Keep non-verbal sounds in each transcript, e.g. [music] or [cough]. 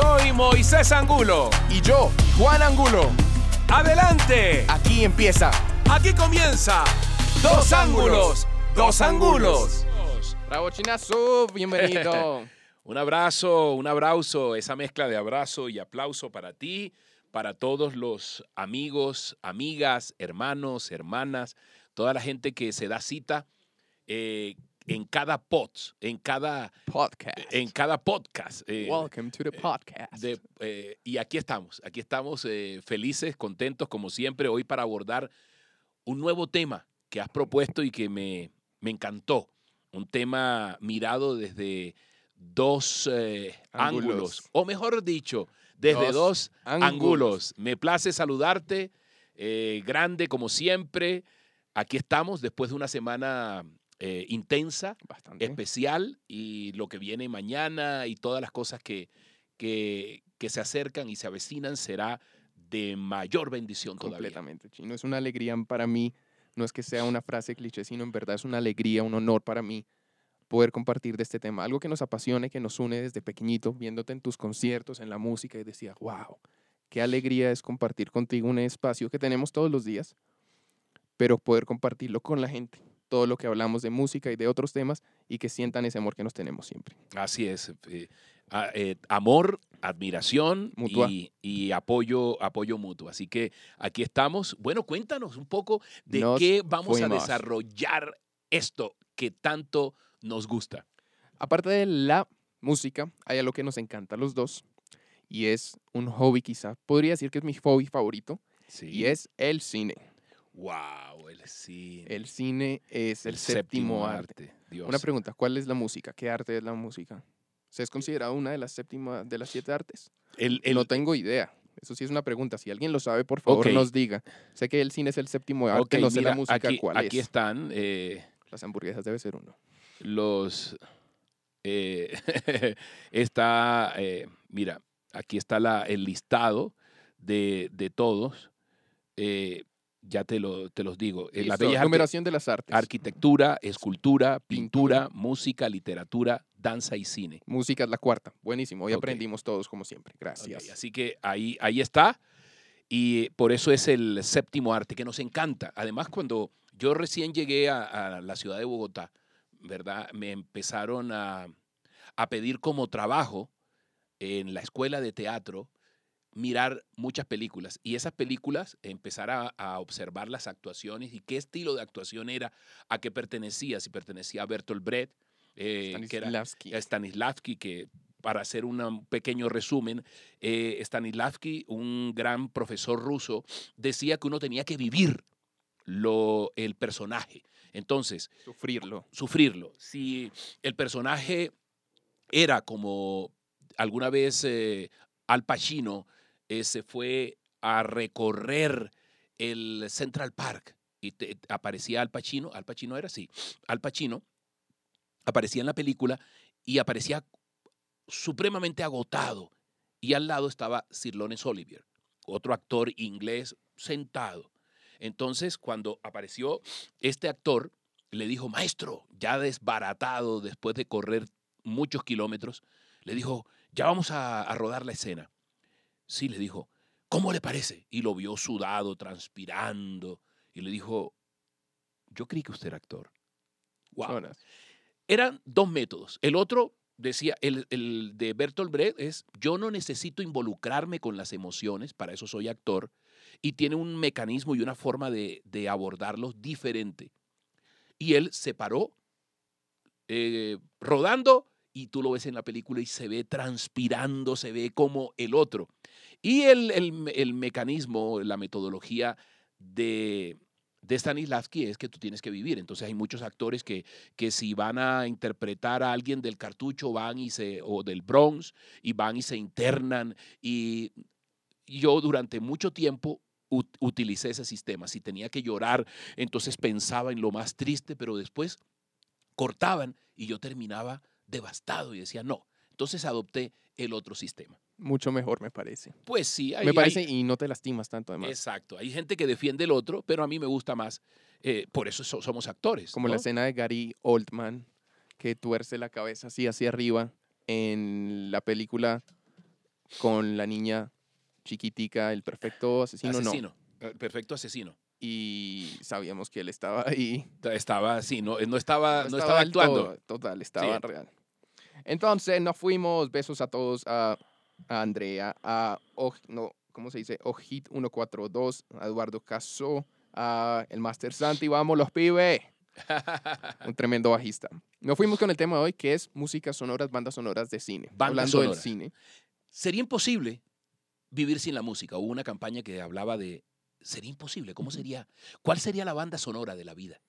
Soy Moisés Angulo. Y yo, Juan Angulo. Adelante. Aquí empieza. Aquí comienza. Dos ángulos. Dos ángulos. Bravo Chinazo, bienvenido. [laughs] Un abrazo, un abrazo, esa mezcla de abrazo y aplauso para ti, para todos los amigos, amigas, hermanos, hermanas, toda la gente que se da cita eh, en cada pod, en cada podcast. en cada podcast. eh, Welcome to the podcast. de- eh, y aquí estamos, aquí estamos eh, felices, contentos como siempre hoy para abordar un nuevo tema que has propuesto y que me, me encantó. Un tema mirado desde dos eh, ángulos. Ángulos. o mejor dicho, desde dos, Dos ángulos. ángulos. Me place saludarte, eh, grande como siempre. Aquí estamos después de una semana eh, intensa Bastante. especial y lo que viene mañana y todas las cosas que, que, que se acercan y se avecinan será de mayor bendición todavía. Completamente, Chino. Es una alegría para mí. No es que sea una frase cliché, sino en verdad es una alegría, un honor para mí poder compartir de este tema. Algo que nos apasione, que nos une desde pequeñito, viéndote en tus conciertos, en la música, y decía, wow, qué alegría es compartir contigo un espacio que tenemos todos los días, pero poder compartirlo con la gente. Todo lo que hablamos de música y de otros temas y que sientan ese amor que nos tenemos siempre. Así es. eh, a- eh, amor, admiración Mutua. y, y apoyo, apoyo mutuo. Así que aquí estamos. Bueno, cuéntanos un poco de Nos qué vamos a desarrollar esto que tanto nos gusta. Aparte de la música, hay algo que nos encanta a los dos y es un hobby quizá. Podría decir que es mi hobby favorito Sí. y es el cine. Wow, el cine. El cine es el, séptimo, arte. Dios. Una pregunta, ¿cuál es la música? ¿Qué arte es la música? ¿Se es considerado una de las séptimas de las siete artes? El, el- no tengo idea. Eso sí es una pregunta. Si alguien lo sabe, por favor, nos diga. Sé que el cine es el séptimo arte, no sé mira, la música aquí, cuál aquí es. están eh, Las hamburguesas debe ser uno. los... eh, [laughs] está, eh, mira, aquí está la, el listado de, de todos. eh, ya te, lo, te los digo. Eh, Listo, artes- numeración de las artes. arquitectura, escultura, pintura, Pintura. música, literatura, danza y cine. Música es la cuarta. Buenísimo. Hoy aprendimos todos como siempre. Gracias. así que ahí, ahí está. Y por eso es el séptimo arte que nos encanta. Además, cuando yo recién llegué a, a la ciudad de Bogotá, ¿verdad? Me empezaron a, a pedir como trabajo en la escuela de teatro mirar muchas películas y esas películas empezar a, a observar las actuaciones y qué estilo de actuación era, a qué pertenecía, si pertenecía a Bertolt Brecht, eh, que era Stanislavski. Que para hacer un pequeño resumen, eh, Stanislavski, un gran profesor ruso, decía que uno tenía que vivir lo, el personaje. Entonces, Sufrirlo. sufrirlo. Si el personaje era como alguna vez eh, Al Pacino eh, se fue a recorrer el Central Park y aparecía Al Pacino, Al Pacino era así, Al Pacino aparecía en la película y aparecía supremamente agotado y al lado estaba Sir Lawrence Olivier, otro actor inglés sentado. Entonces, cuando apareció este actor, le dijo, maestro, ya desbaratado después de correr muchos kilómetros, le dijo, ya vamos a rodar la escena. Sí, le dijo, ¿cómo le parece? Y lo vio sudado, transpirando, y le dijo, yo creí que usted era actor. Wow. Eran dos métodos. El otro decía, el, el de Bertolt Brecht es, yo no necesito involucrarme con las emociones, para eso soy actor, y tiene un mecanismo y una forma de, de abordarlos diferente. Y él se paró eh, rodando y tú lo ves en la película y se ve transpirando, se ve como el otro. Y el, el- el mecanismo, la metodología de, de Stanislavski es que tú tienes que vivir. Entonces hay muchos actores que, que si van a interpretar a alguien del cartucho van y se, o del Bronx y van y se internan. Y yo durante mucho tiempo ut- utilicé ese sistema. Si tenía que llorar, entonces pensaba en lo más triste, pero después cortaban y yo terminaba devastado y decía, no. Entonces adopté el otro sistema. Mucho mejor, me parece. Pues sí, hay, me hay- parece y no te lastimas tanto, además. Exacto. Hay gente que defiende el otro, pero a mí me gusta más. eh, por eso so- somos actores. Como ¿no? la escena de Gary Oldman, que tuerce la cabeza así hacia arriba en la película con la niña chiquitica, el perfecto asesino, no. asesino. eh, Perfecto asesino. Y sabíamos que él estaba ahí. Estaba así, no, no estaba, no No estaba actuando. todo, total, estaba real. Entonces nos fuimos, besos a todos, a, a Andrea, a, no, ¿cómo se dice? Ojit 142, a Eduardo Caso, a el Master Santi, vamos los pibes, [laughs] un tremendo bajista. Nos fuimos con el tema de hoy que es música sonoras, bandas sonoras de cine. Bandas Hablando del cine. Sería imposible vivir sin la música. Hubo una campaña que hablaba de, sería imposible, ¿cómo sería? ¿Cuál sería la banda sonora de la vida?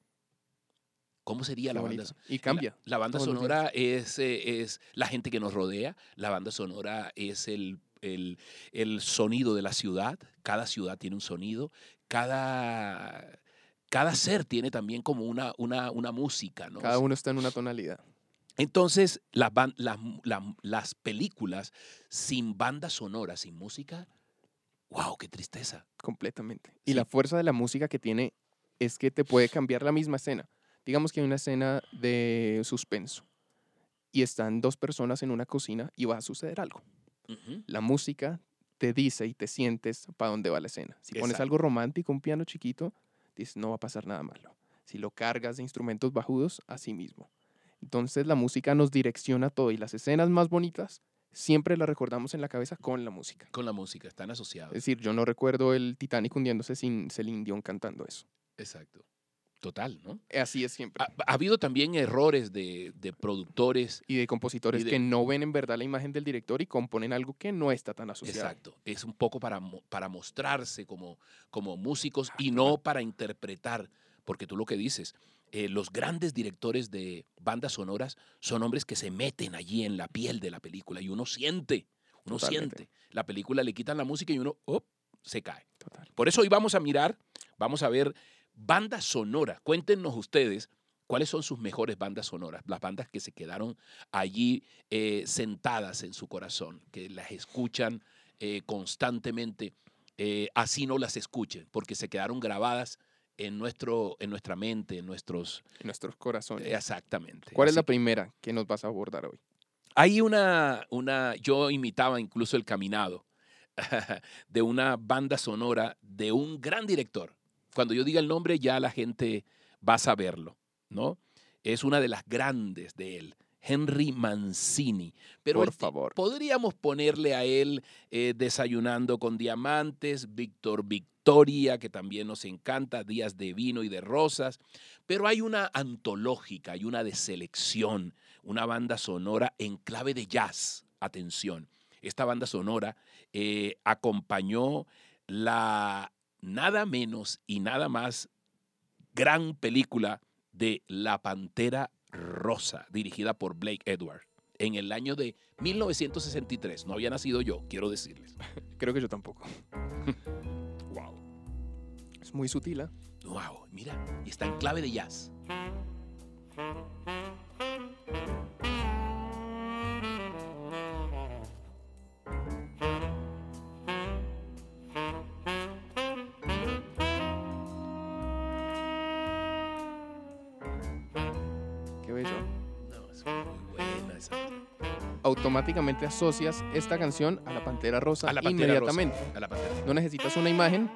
¿Cómo sería la banda sonora? Y cambia. La, la banda sonora es, eh, es la gente que nos rodea, la banda sonora es el, el- el sonido de la ciudad, cada ciudad tiene un sonido, cada, cada ser tiene también como una, una, una música, ¿no? Cada uno está en una tonalidad. Entonces, las, las, la- las películas sin banda sonora, sin música, wow, qué tristeza. Completamente. Y Sí. la fuerza de la música que tiene es que te puede cambiar la misma escena. Digamos que hay una escena de suspenso y están dos personas en una cocina y va a suceder algo. La música te dice y te sientes para dónde va la escena. Si pones algo romántico, un piano chiquito, dices, no va a pasar nada malo. Si lo cargas de instrumentos bajudos, así mismo. Entonces la música nos direcciona todo y las escenas más bonitas siempre las recordamos en la cabeza con la música. Con la música, están asociados. Es decir, yo no recuerdo el Titanic hundiéndose sin Celine Dion cantando eso. Exacto. Total, ¿no? Así es siempre. Ha, ha habido también errores de, de productores. y de compositores y de- que no ven en verdad la imagen del director y componen algo que no está tan asociado. Exacto. Es un poco para, para mostrarse como, como músicos Ah, y no para interpretar, porque tú lo que dices, eh, los grandes directores de bandas sonoras son hombres que se meten allí en la piel de la película y uno siente, uno Totalmente. siente. La película le quitan la música y uno ¡op! se cae. Total. Por eso hoy vamos a mirar, vamos a ver banda sonora. Cuéntenos ustedes cuáles son sus mejores bandas sonoras, las bandas que se quedaron allí eh, sentadas en su corazón, que las escuchan eh, constantemente, eh, así no las escuchen, porque se quedaron grabadas en, nuestro, en nuestra mente, en nuestros... En nuestros corazones. Exactamente. ¿Cuál es la primera que nos vas a abordar hoy? hay una, una, yo imitaba incluso el caminado [laughs] de una banda sonora de un gran director. Cuando yo diga el nombre ya la gente va a saberlo, ¿no? Es una de las grandes de él, Henry Mancini. Pero Por él- favor. podríamos ponerle a él eh, Desayunando con Diamantes, Víctor Victoria, que también nos encanta, Días de Vino y de Rosas, pero hay una antológica, hay una de selección, una banda sonora en clave de jazz. Atención, esta banda sonora eh, acompañó la nada menos y nada más gran película de La Pantera Rosa, dirigida por Blake Edward, en el año de 1963. No había nacido yo, quiero decirles. [laughs] Creo que yo tampoco. [laughs] Wow. Es muy sutil, ¿ah? Wow, mira, y está en clave de jazz. Qué bello. No, es muy buena esa. Automáticamente asocias esta canción a la Pantera Rosa A la Pantera inmediatamente. Rosa, a la Pantera. No necesitas una imagen,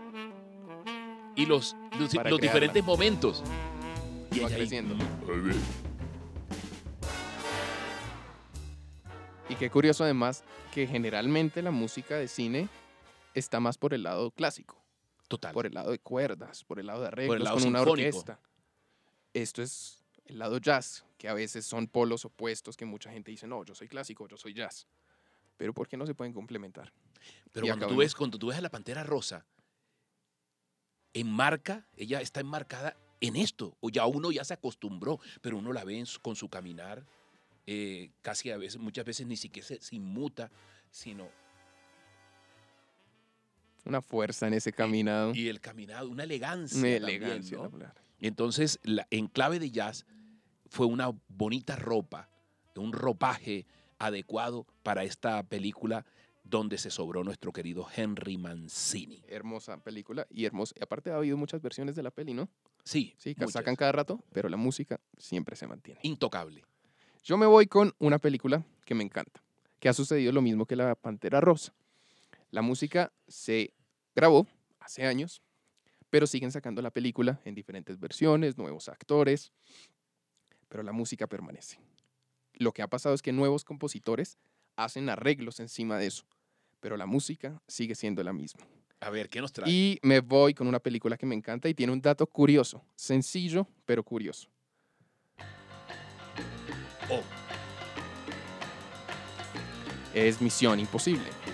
Y los, los, diferentes momentos. Y va ella ahí, creciendo. "Mm, Y qué curioso además que generalmente la música de cine está más por el lado clásico, Total. por el lado de cuerdas, por el lado de arreglos, lado con una orquesta. Esto es el lado jazz, que a veces son polos opuestos que mucha gente dice, no, yo soy clásico, yo soy jazz. Pero ¿por qué no se pueden complementar? Pero Y cuando tú, ves, cuando tú ves a la Pantera Rosa, enmarca, ella está enmarcada en esto. O ya uno ya se acostumbró, pero uno la ve su- con su caminar, eh, casi a veces, muchas veces ni siquiera se, se inmuta, sino... Una fuerza en ese caminado. Y el caminado, una elegancia. Una también, elegancia. ¿no? Entonces, la- en clave de jazz, fue una bonita ropa, un ropaje adecuado para esta película donde se sobró nuestro querido Henry Mancini. Hermosa película y hermosa. Y aparte ha habido muchas versiones de la peli, ¿no? Sí, Sí, que sacan cada rato, pero la música siempre se mantiene. intocable. Yo me voy con una película que me encanta, que ha sucedido lo mismo que la Pantera Rosa. La música se grabó hace años, pero siguen sacando la película en diferentes versiones, nuevos actores, pero la música permanece. Lo que ha pasado es que nuevos compositores hacen arreglos encima de eso, pero la música sigue siendo la misma. A ver, ¿qué nos trae? Y me voy con una película que me encanta y tiene un dato curioso, sencillo pero curioso. Oh, Es Misión Imposible.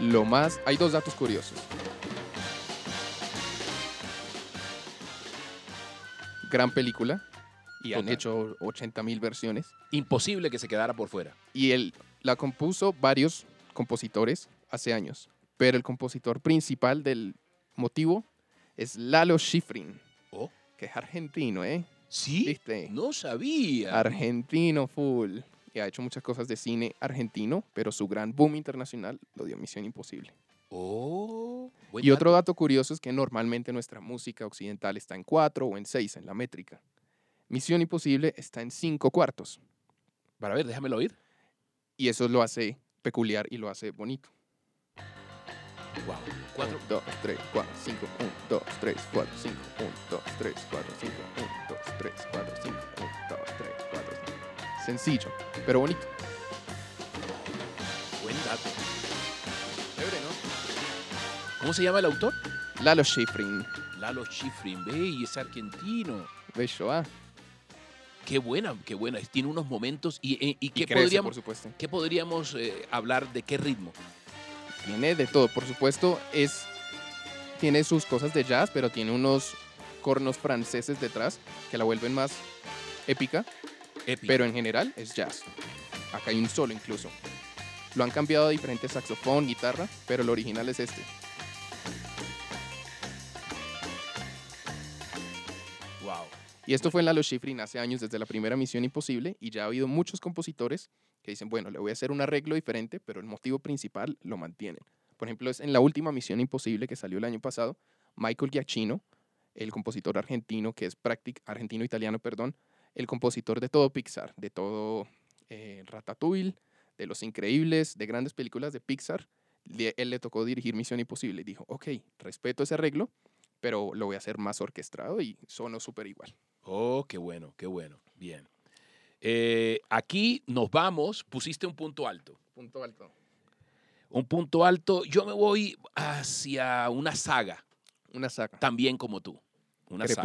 Lo más, hay dos datos curiosos. Gran película y han Total. hecho 80 mil versiones. Imposible que se quedara por fuera. Y él la compuso varios compositores hace años, pero el compositor principal del motivo es Lalo Schifrin, Oh, que es argentino, ¿eh? ¿sí? ¿Viste? No sabía. Argentino full. Y ha hecho muchas cosas de cine argentino, pero su gran boom internacional lo dio Misión Imposible. Oh, buen Y otro dato. curioso es que normalmente nuestra música occidental está en 4 o en 6 en la métrica. Misión Imposible está en 5 cuartos. Para ver, déjamelo oír. Y eso lo hace peculiar y lo hace bonito. Wow. Cuatro. 1, 2, 3, 4, 5, 1, 2, 3, 4, 5, 1, 2, 3, 4, 5, 1, 2, 3, 4, 5, 1, 2, 3, 4, 5. Sencillo, pero bonito. Buen dato. Chévere, ¿no? ¿Cómo se llama el autor? Lalo Schifrin, Lalo Schifrin. Ve, y es argentino. bello, ah. Qué buena, qué buena. Tiene unos momentos. ¿Y, eh, y Y qué crece, podríamos, por supuesto. qué podríamos eh, hablar de qué ritmo? Tiene de todo, por supuesto, es tiene sus cosas de jazz, pero tiene unos cornos franceses detrás que la vuelven más épica, Pero en general es jazz. Acá hay un solo incluso. Lo han cambiado a diferentes saxofón, guitarra, pero el original es este. wow. Y esto fue en Lalo Schifrin hace años desde la primera Misión Imposible y ya ha habido muchos compositores que dicen, bueno, le voy a hacer un arreglo diferente, pero el motivo principal lo mantienen. Por ejemplo, es en la última Misión Imposible que salió el año pasado, Michael Giacchino, el compositor argentino, que es argentino-italiano, perdón, el compositor de todo Pixar, de todo eh, Ratatouille, de Los Increíbles, de grandes películas de Pixar, le- él le tocó dirigir Misión Imposible y dijo, ok, respeto ese arreglo, pero lo voy a hacer más orquestado y sonó súper igual. Oh, qué bueno, qué bueno. Bien. Eh, aquí nos vamos. Pusiste un punto alto. Punto alto. Un punto alto. Yo me voy hacia una saga, Una saga. también como tú. Una saga.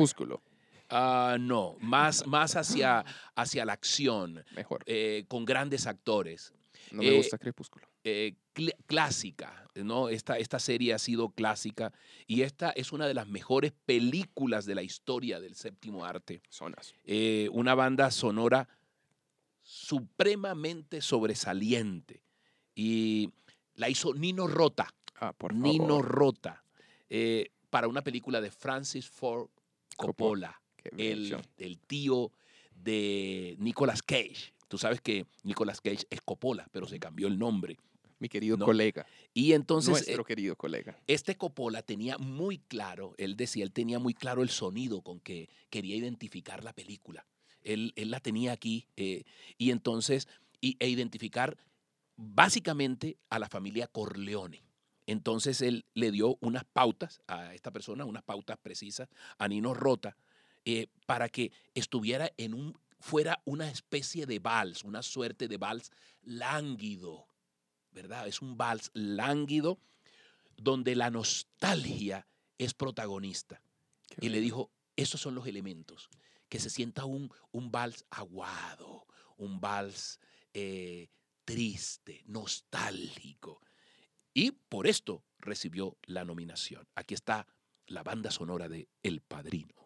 Ah, no, más, [laughs] más hacia, hacia la acción, Mejor. eh, con grandes actores. No me eh, gusta Crepúsculo. eh, cl- clásica, ¿no? Esta, esta serie ha sido clásica y esta es una de las mejores películas de la historia del séptimo arte. Zonas. Eh, una banda sonora supremamente sobresaliente y la hizo Nino Rota. Ah, por Nino favor. Rota eh, para una película de Francis Ford Coppola. El, tío de Nicolas Cage. Tú sabes que Nicolas Cage es Coppola, pero se cambió el nombre. Mi querido no. colega. Y entonces nuestro eh, querido colega. este Coppola tenía muy claro, él decía, él tenía muy claro el sonido con que quería identificar la película. Él, él la tenía aquí eh, y entonces, y, e identificar básicamente a la familia Corleone. Entonces él le dio unas pautas a esta persona, unas pautas precisas a Nino Rota, eh, para que estuviera en un, fuera una especie de vals, una suerte de vals lánguido, ¿verdad? Es un vals lánguido donde la nostalgia es protagonista. Qué Y le dijo, esos son los elementos, que se sienta un, un vals aguado, un vals eh, triste, nostálgico. Y por esto recibió la nominación. Aquí está la banda sonora de El Padrino.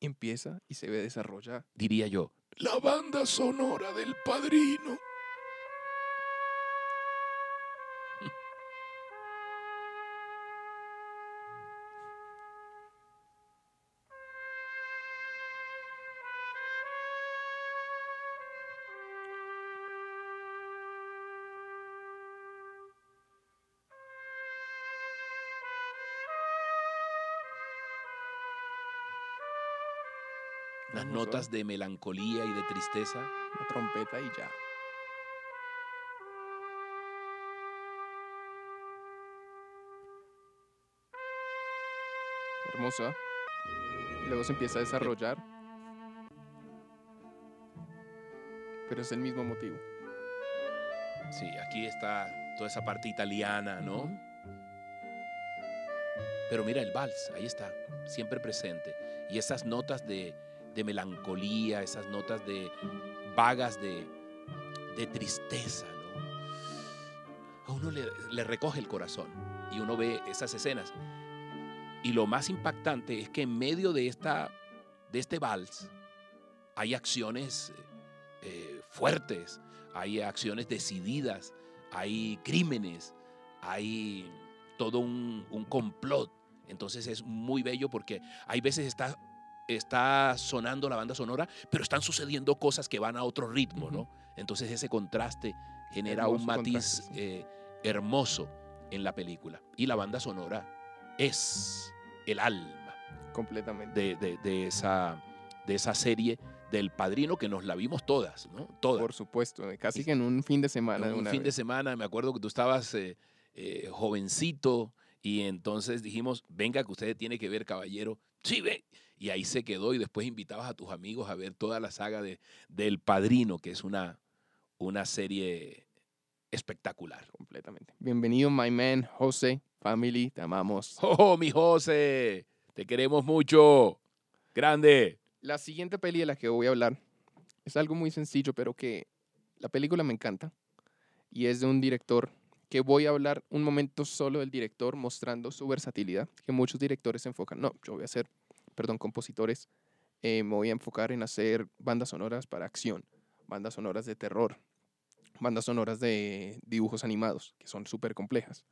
Empieza y se ve desarrollar. Diría yo, la banda sonora del Padrino. Notas de melancolía y de tristeza. La trompeta y ya. Hermosa. Y luego se empieza a desarrollar. Pero es el mismo motivo. Sí, aquí está toda esa parte italiana, ¿no? Pero mira el vals, ahí está, siempre presente. Y esas notas de, de melancolía, esas notas de vagas de, de tristeza, ¿no? A uno le, le recoge el corazón y uno ve esas escenas. Y lo más impactante es que en medio de, esta, de este vals hay acciones eh, fuertes, hay acciones decididas, hay crímenes, hay todo un, un complot. Entonces es muy bello porque hay veces está, está sonando la banda sonora, pero están sucediendo cosas que van a otro ritmo, ¿no? Entonces ese contraste genera un matiz sí. eh, hermoso en la película. Y la banda sonora es el alma Completamente. de, de- de esa, de esa serie del Padrino que nos la vimos todas, ¿no? Todas. Por supuesto. Casi que en un fin de semana. de un fin de semana, me acuerdo que tú estabas eh, eh, jovencito y entonces dijimos, venga que usted tiene que ver, caballero. Sí, ve. Y ahí se quedó y después invitabas a tus amigos a ver toda la saga de, del Padrino, que es una, una serie espectacular. Completamente. Bienvenido, my man, José. Family, te amamos. [laughs] ¡Oh, mi José! Te queremos mucho. Grande. La siguiente peli de la que voy a hablar es algo muy sencillo, pero que la película me encanta. Y es de un director que voy a hablar un momento solo del director mostrando su versatilidad, que muchos directores se enfocan. No, yo voy a hacer, perdón, compositores. eh, me voy a enfocar en hacer bandas sonoras para acción, bandas sonoras de terror, bandas sonoras de dibujos animados, que son súper complejas.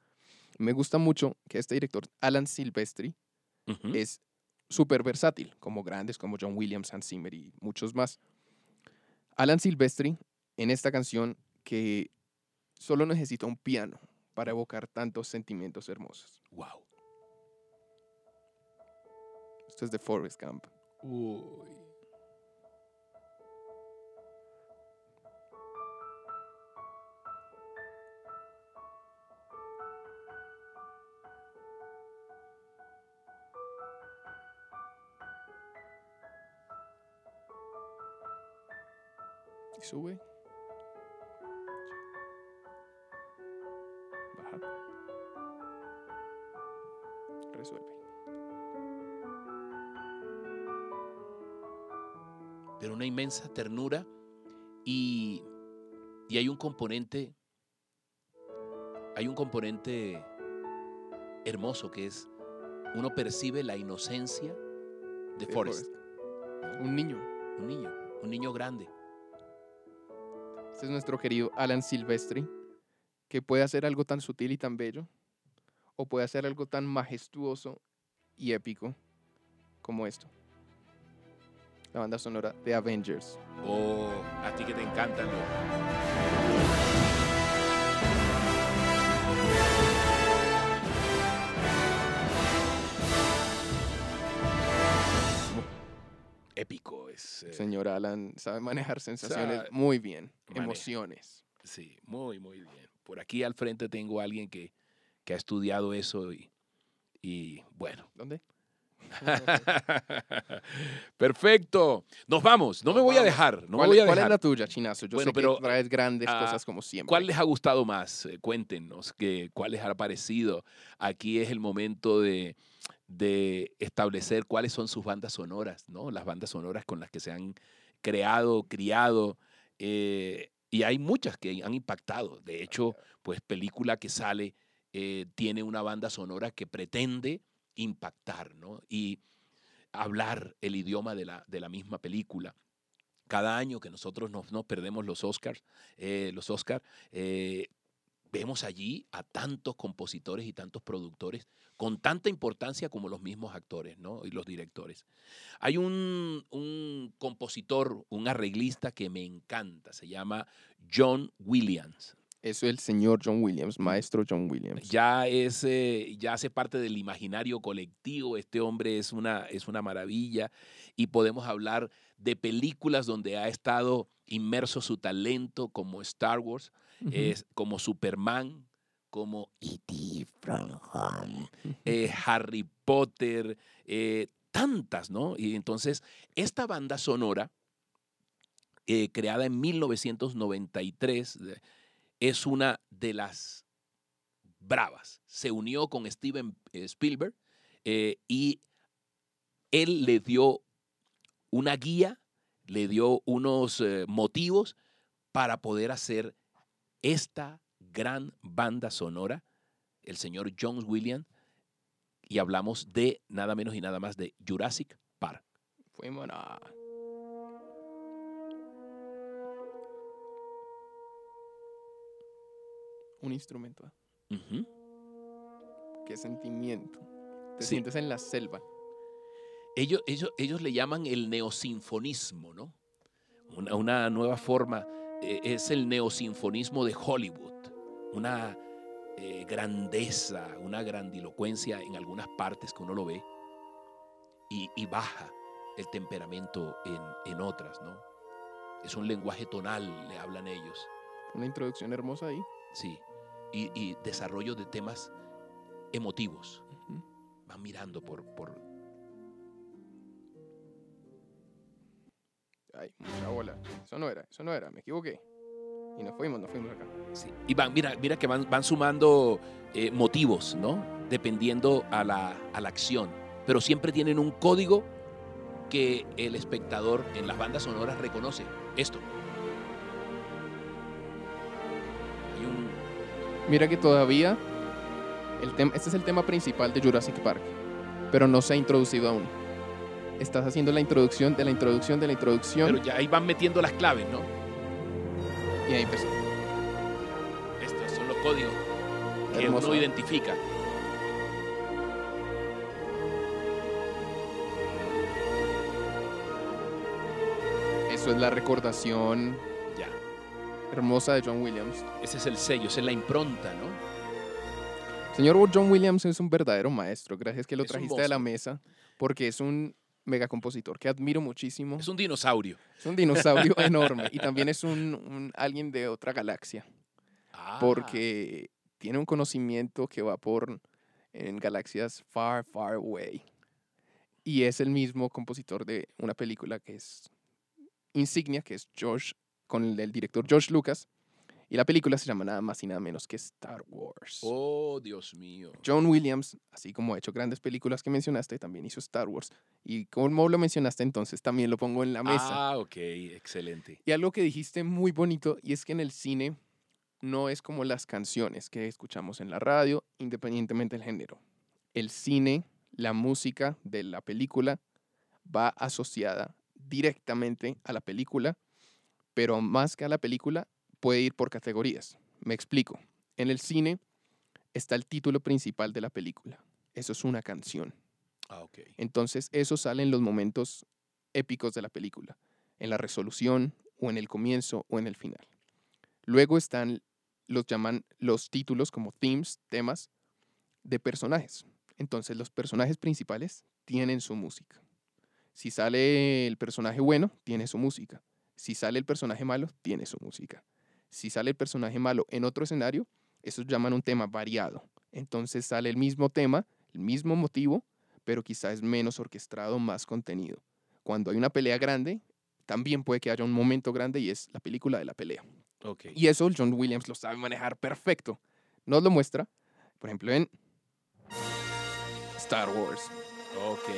Me gusta mucho que este director, Alan Silvestri, es súper versátil, como grandes como John Williams, Hans Zimmer y muchos más. Alan Silvestri, en esta canción, que solo necesita un piano para evocar tantos sentimientos hermosos. Wow. Esto es de Forrest Gump. Uy. Sube. Inmensa ternura y, y hay un componente, hay un componente hermoso que es, uno percibe la inocencia de de Forrest, Forrest. Un niño. un niño, un niño grande. Este es nuestro querido Alan Silvestri, que puede hacer algo tan sutil y tan bello, o puede hacer algo tan majestuoso y épico como esto. La banda sonora de Avengers. Oh, a ti que te encantan los... Épico es. eh, Señor Alan sabe manejar sensaciones Sabe muy bien, maneja. emociones. Sí, muy, muy bien. Por aquí al frente tengo a alguien que, que ha estudiado eso y, y bueno. ¿Dónde? [laughs] Perfecto. Nos vamos. No me voy a dejar. No me ¿Cuál, voy a cuál es dejar. la tuya, Chinazo? Yo Bueno, sé pero, que traes grandes ah, cosas como siempre. ¿Cuál les ha gustado más? Eh, Cuéntenos que, cuál les ha parecido. Aquí es el momento de, de establecer cuáles son sus bandas sonoras, ¿no? Las bandas sonoras con las que se han creado, criado. eh, y hay muchas que han impactado. De hecho, pues película que sale eh, tiene una banda sonora que pretende impactar, ¿no? Y hablar el idioma de la, de la misma película. Cada año que nosotros nos, nos perdemos los Oscars, eh, los Oscars, eh, vemos allí a tantos compositores y tantos productores con tanta importancia como los mismos actores ¿no? y los directores. Hay un, un compositor, un arreglista que me encanta, se llama John Williams. Eso es el señor John Williams, maestro John Williams. Ya, es, eh, ya hace parte del imaginario colectivo. Este hombre es una, es una maravilla y podemos hablar de películas donde ha estado inmerso su talento, como Star Wars, es, como Superman, como E.T. from Home, eh, Harry Potter, eh, tantas, ¿no? Y entonces, esta banda sonora, eh, creada en 1993, eh, es una de las bravas. Se unió con Steven eh, Spielberg eh, y él le dio una guía, le dio unos eh, motivos para poder hacer esta gran banda sonora, el señor John Williams, y hablamos de nada menos y nada más de Jurassic Park. Fuimos a... Un instrumento. ¿ah? Ujú. Qué sentimiento. Te Sí. sientes en la selva. Ellos, ellos, ellos le llaman el neosinfonismo, ¿no? Una, una nueva forma. eh, es el neosinfonismo de Hollywood. Una eh, grandeza, una grandilocuencia en algunas partes que uno lo ve y, y baja el temperamento en, en otras, ¿no? Es un lenguaje tonal, le hablan ellos, Una introducción hermosa ahí. Sí. Y, y desarrollo de temas emotivos. Van mirando por, por, Ay, mucha bola. Eso no era, eso no era, me equivoqué. Y nos fuimos, nos fuimos acá. Sí. Y van, mira, mira que van, van sumando eh, motivos, ¿no? Dependiendo a la, a la acción. Pero siempre tienen un código que el espectador en las bandas sonoras reconoce. Esto. Mira que todavía el tema, este es el tema principal de Jurassic Park, pero no se ha introducido aún. Estás haciendo la introducción de la introducción de la introducción Pero ya ahí van metiendo las claves, ¿no? y ahí empezó. Estos son los códigos que Hermoso. uno identifica. Eso es la recordación. Hermosa de John Williams. Ese es el sello, esa es la impronta, ¿no? Señor John Williams es un verdadero maestro. Gracias que lo Es trajiste a la mesa porque es un mega compositor que admiro muchísimo. Es un dinosaurio. Es un dinosaurio [laughs] enorme y también es un, un alguien de otra galaxia. Ah, porque tiene un conocimiento que va por en galaxias far, far away. Y es el mismo compositor de una película que es insignia, que es George, con el director George Lucas. Y la película se llama nada más y nada menos que Star Wars. Oh, Dios mío. John Williams, así como ha hecho grandes películas que mencionaste, también hizo Star Wars. Y como lo mencionaste entonces, también lo pongo en la mesa. Ah, ok, excelente. Y algo que dijiste muy bonito, y es que en el cine no es como las canciones que escuchamos en la radio, independientemente del género. El cine, la música de la película va asociada directamente a la película, pero más que a la película, puede ir por categorías. Me explico. En el cine está el título principal de la película. Eso es una canción. Ah, ok. Entonces, eso sale en los momentos épicos de la película, en la resolución o en el comienzo o en el final. Luego están los llaman los títulos como themes, temas de personajes. Entonces, los personajes principales tienen su música. Si sale el personaje bueno, tiene su música. Si sale el personaje malo, tiene su música. Si sale el personaje malo en otro escenario, eso llaman un tema variado. Entonces sale el mismo tema, el mismo motivo, pero quizá es menos orquestado, más contenido. Cuando hay una pelea grande, también puede que haya un momento grande y es la película de la pelea. Ok. Y eso John Williams lo sabe manejar perfecto. Nos lo muestra, por ejemplo, en Star Wars. Ok.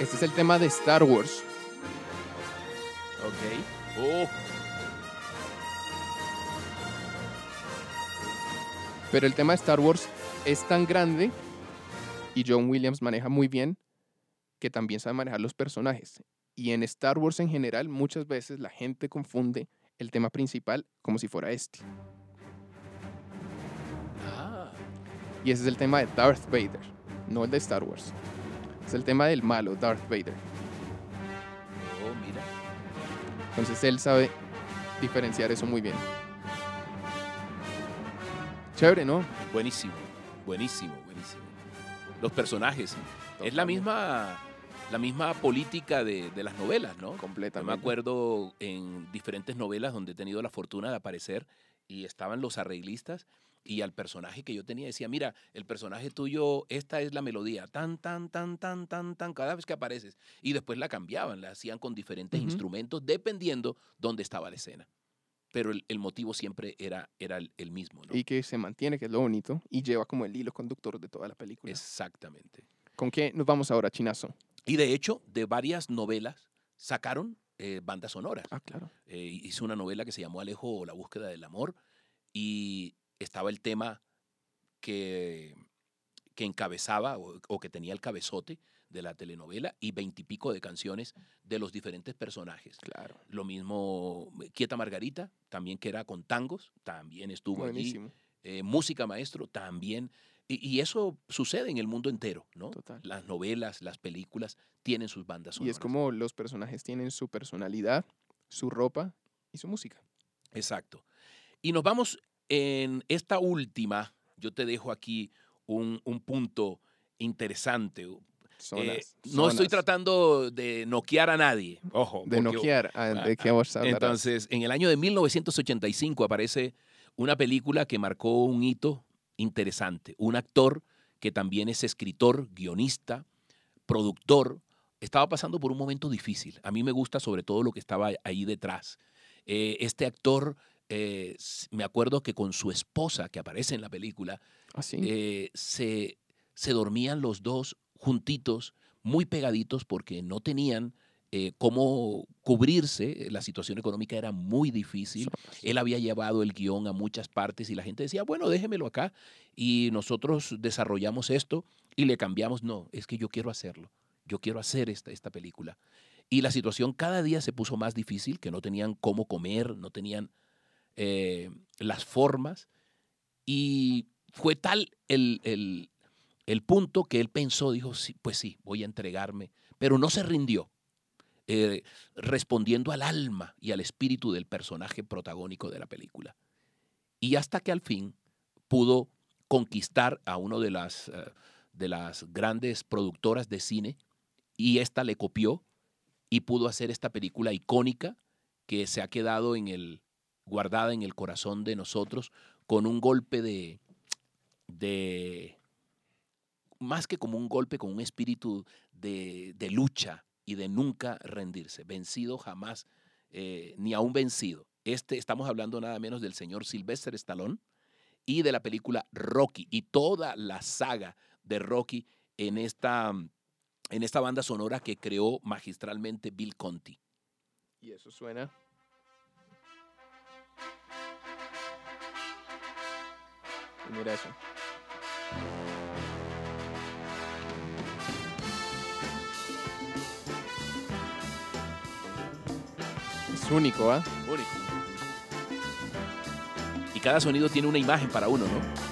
Este es el tema de Star Wars. Ok. Oh, Pero el tema de Star Wars es tan grande y John Williams maneja muy bien que también sabe manejar los personajes. Y en Star Wars en general muchas veces la gente confunde el tema principal como si fuera este. ah, Y ese es el tema de Darth Vader, no el de Star Wars. Es el tema del malo, Darth Vader. Entonces él sabe diferenciar eso muy bien. Chévere, ¿no? Buenísimo, buenísimo, buenísimo. Los personajes. Totalmente. Es la misma, la misma política de, de las novelas, ¿no? Completamente. Yo me acuerdo en diferentes novelas donde he tenido la fortuna de aparecer y estaban los arreglistas y al personaje que yo tenía decía, mira, el personaje tuyo, esta es la melodía, tan, tan, tan, tan, tan, tan, cada vez que apareces. Y después la cambiaban, la hacían con diferentes instrumentos dependiendo dónde estaba la escena. Pero el, el motivo siempre era, era el, el mismo, ¿no? Y que se mantiene, que es lo bonito, y lleva como el hilo conductor de toda la película. Exactamente. ¿Con qué nos vamos ahora, Chinazo? Y de hecho, de varias novelas sacaron eh, bandas sonoras. Ah, claro. Eh, hizo una novela que se llamó Alejo o la búsqueda del amor y estaba el tema que, que encabezaba o, o que tenía el cabezote de la telenovela y veintipico de canciones de los diferentes personajes. Claro. Lo mismo eh, Quieta Margarita, también que era con tangos, también estuvo allí. Buenísimo. Eh, música Maestro, también. Y, y eso sucede en el mundo entero, ¿no? Total. Las novelas, las películas tienen sus bandas Y sonoras. es como los personajes tienen su personalidad, su ropa y su música. Exacto. Y nos vamos en esta última, yo te dejo aquí un, un punto interesante. Zonas, Eh, no estoy tratando de noquear a nadie. Ojo. de porque- noquear. ah, ah, ¿De qué vamos a hablar? Entonces, en el año de 1985 aparece una película que marcó un hito interesante. Un actor que también es escritor, guionista, productor, estaba pasando por un momento difícil. A mí me gusta sobre todo lo que estaba ahí detrás. Eh, este actor, eh, me acuerdo que con su esposa, que aparece en la película, Así. eh, se, se dormían los dos juntitos, muy pegaditos, porque no tenían eh, cómo cubrirse. La situación económica era muy difícil. Él había llevado el guion a muchas partes y la gente decía, bueno, déjemelo acá. Y nosotros desarrollamos esto y le cambiamos. No, es que yo quiero hacerlo. Yo quiero hacer esta, esta película. Y la situación cada día se puso más difícil, que no tenían cómo comer, no tenían eh, las formas. Y fue tal el, el- el punto que él pensó, dijo, sí, pues sí, voy a entregarme. Pero no se rindió, eh, respondiendo al alma y al espíritu del personaje protagónico de la película. Y hasta que al fin pudo conquistar a una de las, eh, de las grandes productoras de cine y esta le copió y pudo hacer esta película icónica que se ha quedado en el, guardada en el corazón de nosotros con un golpe de, de más que como un golpe, con un espíritu de, de lucha y de nunca rendirse, vencido jamás, eh, ni aún vencido. Este, estamos hablando nada menos del señor Sylvester Stallone y de la película Rocky y toda la saga de Rocky en esta, en esta banda sonora que creó magistralmente Bill Conti. Y eso suena. Y mira eso. Es único, ¿ah? Único. Y cada sonido tiene una imagen para uno, ¿no?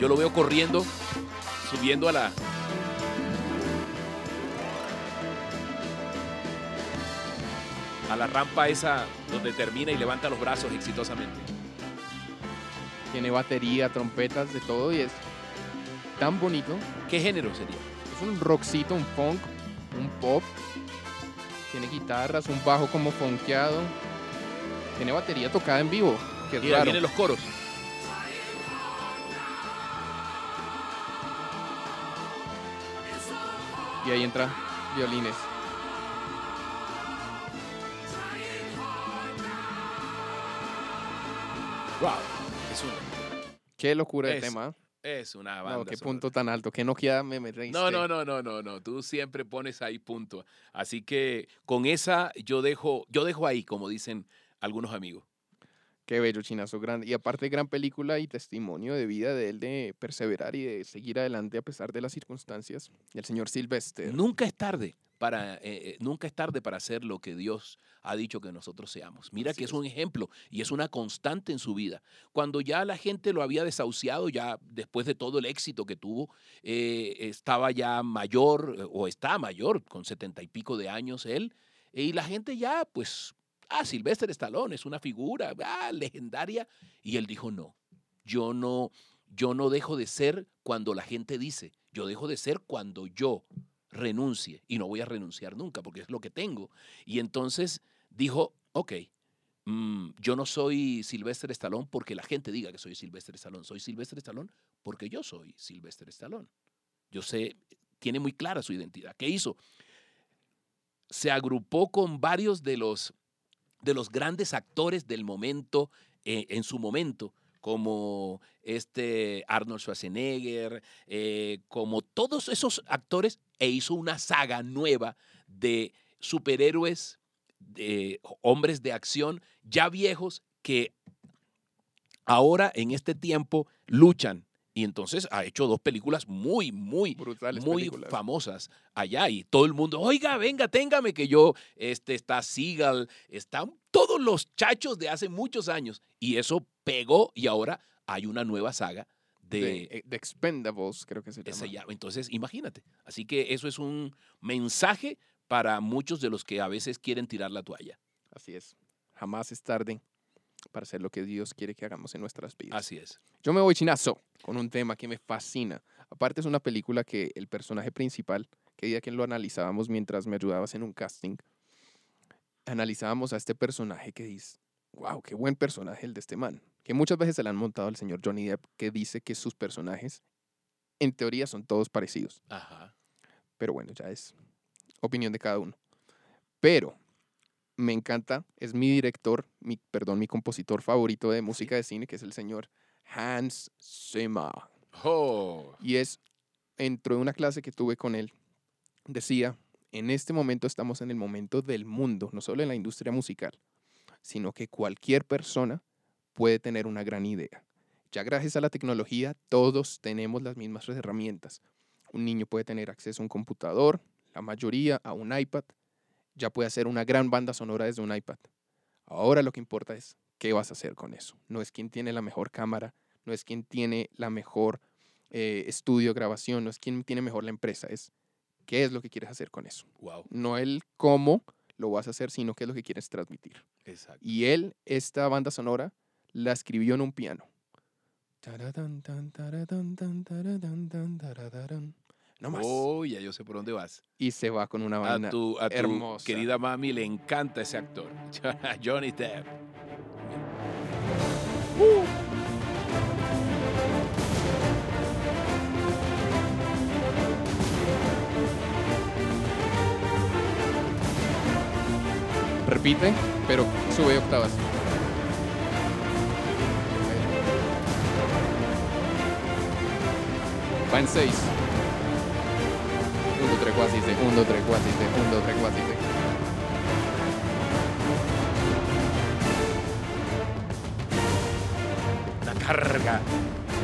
Yo lo veo corriendo, subiendo a la... A la rampa esa donde termina y levanta los brazos exitosamente. Tiene batería, trompetas, de todo y es tan bonito. ¿Qué género sería? Es un rockcito, un funk, un pop. Tiene guitarras, un bajo como funkeado. Tiene batería tocada en vivo, que es Y ahí raro. vienen los coros. Y ahí entran violines. Wow. Qué locura Es tema. es una banda. No, qué sonora. punto tan alto. Que Nokia me, me reíste. No, no, no, no, no, no. Tú siempre pones ahí punto. Así que con esa yo dejo, yo dejo ahí, como dicen algunos amigos. Qué bello, chinazo grande. Y aparte, gran película y testimonio de vida de él de perseverar y de seguir adelante a pesar de las circunstancias. El señor Sylvester. Nunca es tarde para, eh, eh, nunca es tarde para hacer lo que Dios ha dicho que nosotros seamos. Mira Así que es es. un ejemplo y es una constante en su vida. Cuando ya la gente lo había desahuciado, ya después de todo el éxito que tuvo, eh, estaba ya mayor o está mayor, con setenta y pico de años él, y la gente ya, pues Ah, Sylvester Stallone es una figura ah, legendaria. Y él dijo, no, yo no, yo no dejo de ser cuando la gente dice, yo dejo de ser cuando yo renuncie. Y no voy a renunciar nunca porque es lo que tengo. Y entonces dijo, ok, mm, yo no soy Sylvester Stallone porque la gente diga que soy Sylvester Stallone. Soy Sylvester Stallone porque yo soy Sylvester Stallone. Yo sé, tiene muy clara su identidad. ¿Qué hizo? Se agrupó con varios de los, de los grandes actores del momento, eh, en su momento, como este Arnold Schwarzenegger, eh, como todos esos actores, e hizo una saga nueva de superhéroes, de hombres de acción ya viejos que ahora en este tiempo luchan y entonces ha hecho dos películas muy, muy, Brutales muy películas. famosas allá. Y todo el mundo, oiga, venga, téngame que yo, este, está Seagal, están todos los chachos de hace muchos años. Y eso pegó y ahora hay una nueva saga de, de, The Expendables, creo que se llama. ya. Entonces, imagínate. Así que eso es un mensaje para muchos de los que a veces quieren tirar la toalla. Así es. Jamás es tarde para hacer lo que Dios quiere que hagamos en nuestras vidas. Así es. Yo me voy chinazo con un tema que me fascina. Aparte es una película que el personaje principal, que día que lo analizábamos mientras me ayudabas en un casting, analizábamos a este personaje que dice, wow, qué buen personaje el de este man. Que muchas veces se le han montado al señor Johnny Depp, que dice que sus personajes, en teoría, son todos parecidos. Ajá. Pero bueno, ya es opinión de cada uno. Pero me encanta, es mi director, mi, perdón, mi compositor favorito de música de cine, que es el señor Hans Zimmer. Oh. Y es, dentro de una clase que tuve con él, decía, en este momento estamos en el momento del mundo, no solo en la industria musical, sino que cualquier persona puede tener una gran idea. Ya gracias a la tecnología, todos tenemos las mismas herramientas. Un niño puede tener acceso a un computador, la mayoría a un iPad, ya puede hacer una gran banda sonora desde un iPad. Ahora lo que importa es qué vas a hacer con eso. No es quién tiene la mejor cámara, no es quién tiene la mejor eh, estudio, grabación, no es quién tiene mejor la empresa, es qué es lo que quieres hacer con eso. Wow. No el cómo lo vas a hacer, sino qué es lo que quieres transmitir. Exacto. Y él, esta banda sonora, la escribió en un piano. No más. Oh, ya yo sé por dónde vas. Y se va con una A vaina. tu, a tu hermosa. querida mami le encanta ese actor, [laughs] Johnny Depp. Repite, pero sube octavas. Va en 6. 1, 3, 4, 6, 1, 3, 4, 6, 1, 3, 4, 6. Una carga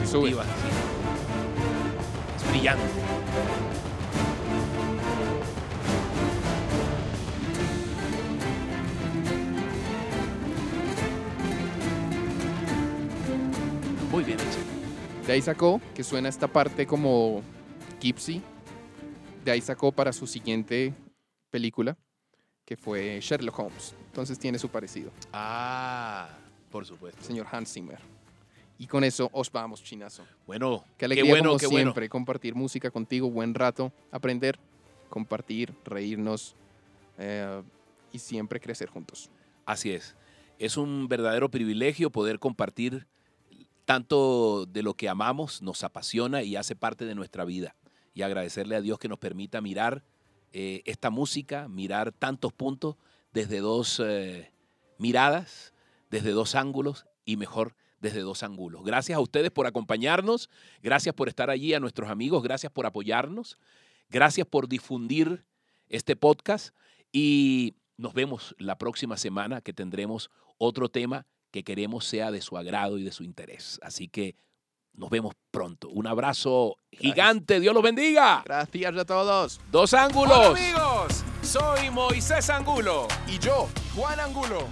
Sube. Es brillante. De ahí sacó que suena esta parte como Gypsy. De ahí sacó para su siguiente película, que fue Sherlock Holmes. Entonces tiene su parecido, Ah, por supuesto. señor Hans Zimmer. Y con eso os vamos, chinazo. Bueno, Qué qué alegría bueno, como qué bueno. siempre compartir música contigo, buen rato, aprender, compartir, reírnos eh, y siempre crecer juntos. Así es. Es un verdadero privilegio poder compartir tanto de lo que amamos, nos apasiona y hace parte de nuestra vida. Y agradecerle a Dios que nos permita mirar eh, esta música, mirar tantos puntos desde dos eh, miradas, desde dos ángulos y mejor desde dos ángulos. Gracias a ustedes por acompañarnos, gracias por estar allí, a nuestros amigos, gracias por apoyarnos, gracias por difundir este podcast y nos vemos la próxima semana que tendremos otro tema que queremos sea de su agrado y de su interés. Así que nos vemos pronto. Un abrazo gigante. Dios los bendiga. Gracias a todos. Dos Hola ángulos. amigos, soy Moisés Angulo. Y yo, Juan Angulo.